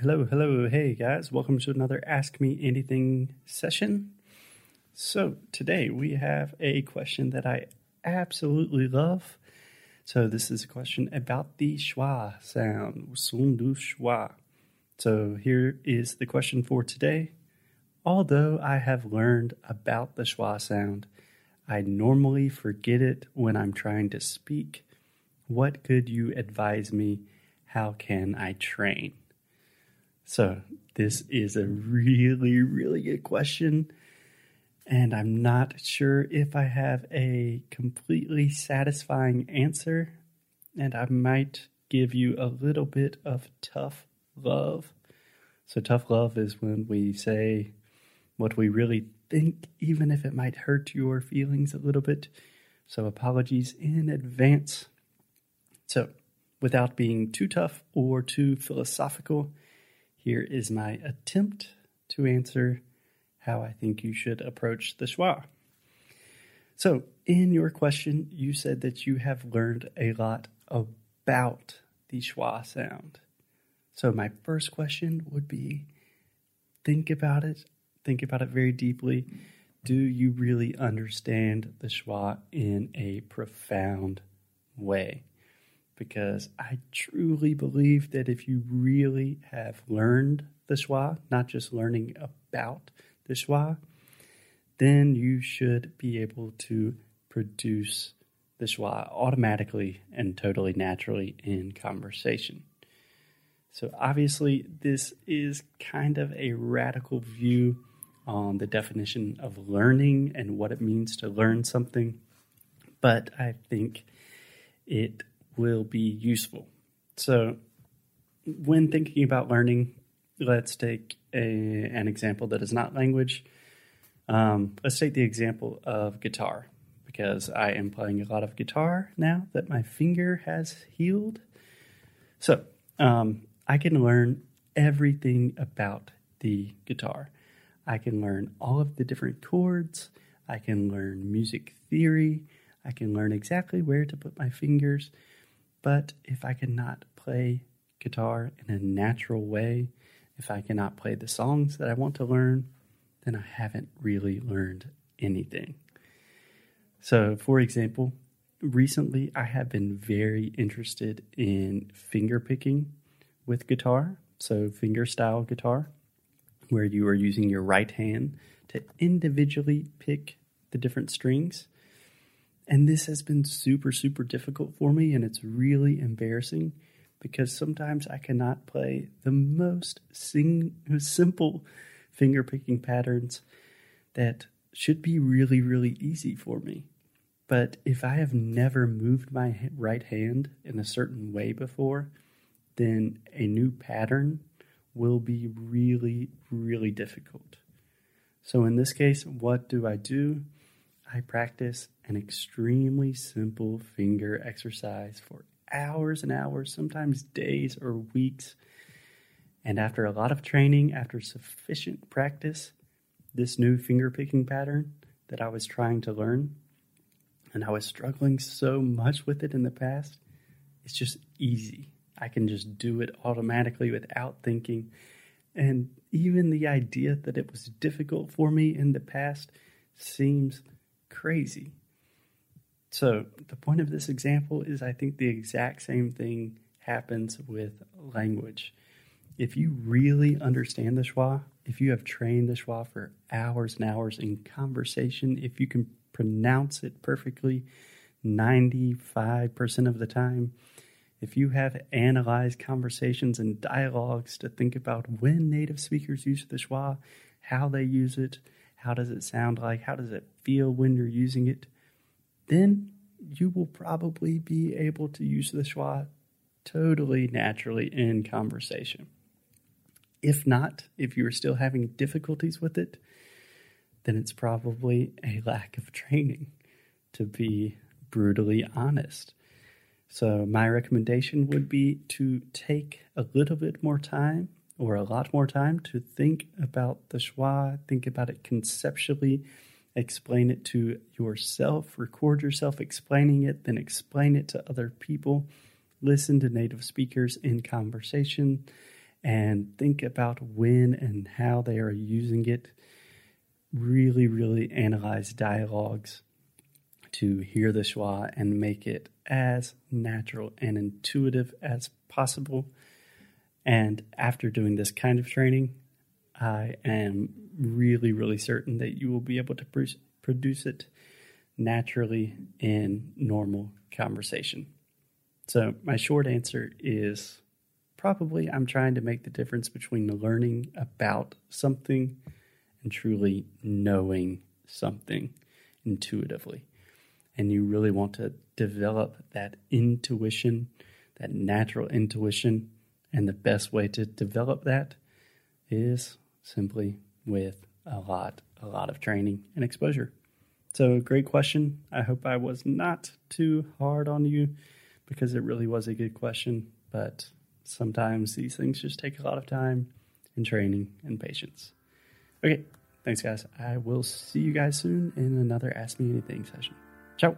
Hello, hello, hey guys, welcome to another Ask Me Anything session. So, today we have a question that I absolutely love. So, this is a question about the schwa sound, son du schwa. So, here is the question for today. Although I have learned about the schwa sound, I normally forget it when I'm trying to speak. What could you advise me? How can I train? So, this is a really, really good question. And I'm not sure if I have a completely satisfying answer. And I might give you a little bit of tough love. So, tough love is when we say what we really think, even if it might hurt your feelings a little bit. So, apologies in advance. So, without being too tough or too philosophical, here is my attempt to answer how I think you should approach the schwa. So, in your question, you said that you have learned a lot about the schwa sound. So, my first question would be think about it, think about it very deeply. Do you really understand the schwa in a profound way? Because I truly believe that if you really have learned the schwa, not just learning about the schwa, then you should be able to produce the schwa automatically and totally naturally in conversation. So, obviously, this is kind of a radical view on the definition of learning and what it means to learn something, but I think it will be useful. So, when thinking about learning, let's take a, an example that is not language. Um, let's take the example of guitar, because I am playing a lot of guitar now that my finger has healed. So, um, I can learn everything about the guitar. I can learn all of the different chords. I can learn music theory. I can learn exactly where to put my fingers. But if I cannot play guitar in a natural way, if I cannot play the songs that I want to learn, then I haven't really learned anything. So, for example, recently I have been very interested in finger picking with guitar, so finger style guitar, where you are using your right hand to individually pick the different strings. And this has been super, super difficult for me, and it's really embarrassing because sometimes I cannot play the most sing- simple finger picking patterns that should be really, really easy for me. But if I have never moved my right hand in a certain way before, then a new pattern will be really, really difficult. So, in this case, what do I do? I practice an extremely simple finger exercise for hours and hours, sometimes days or weeks. And after a lot of training, after sufficient practice, this new finger picking pattern that I was trying to learn, and I was struggling so much with it in the past, it's just easy. I can just do it automatically without thinking. And even the idea that it was difficult for me in the past seems crazy. So, the point of this example is I think the exact same thing happens with language. If you really understand the schwa, if you have trained the schwa for hours and hours in conversation, if you can pronounce it perfectly 95% of the time, if you have analyzed conversations and dialogues to think about when native speakers use the schwa, how they use it, how does it sound like, how does it feel when you're using it, then you will probably be able to use the schwa totally naturally in conversation. If not, if you are still having difficulties with it, then it's probably a lack of training, to be brutally honest. So, my recommendation would be to take a little bit more time or a lot more time to think about the schwa, think about it conceptually, explain it to yourself, record yourself explaining it, then explain it to other people, listen to native speakers in conversation, and think about when and how they are using it. Really, really analyze dialogues to hear the schwa and make it as natural and intuitive as possible. And after doing this kind of training, I am really, really certain that you will be able to produce it naturally in normal conversation. So, my short answer is probably I'm trying to make the difference between learning about something and truly knowing something intuitively. And you really want to develop that intuition, that natural intuition. And the best way to develop that is simply with a lot, a lot of training and exposure. So, great question. I hope I was not too hard on you because it really was a good question. But sometimes these things just take a lot of time and training and patience. Okay, thanks, guys. I will see you guys soon in another Ask Me Anything session. Ciao.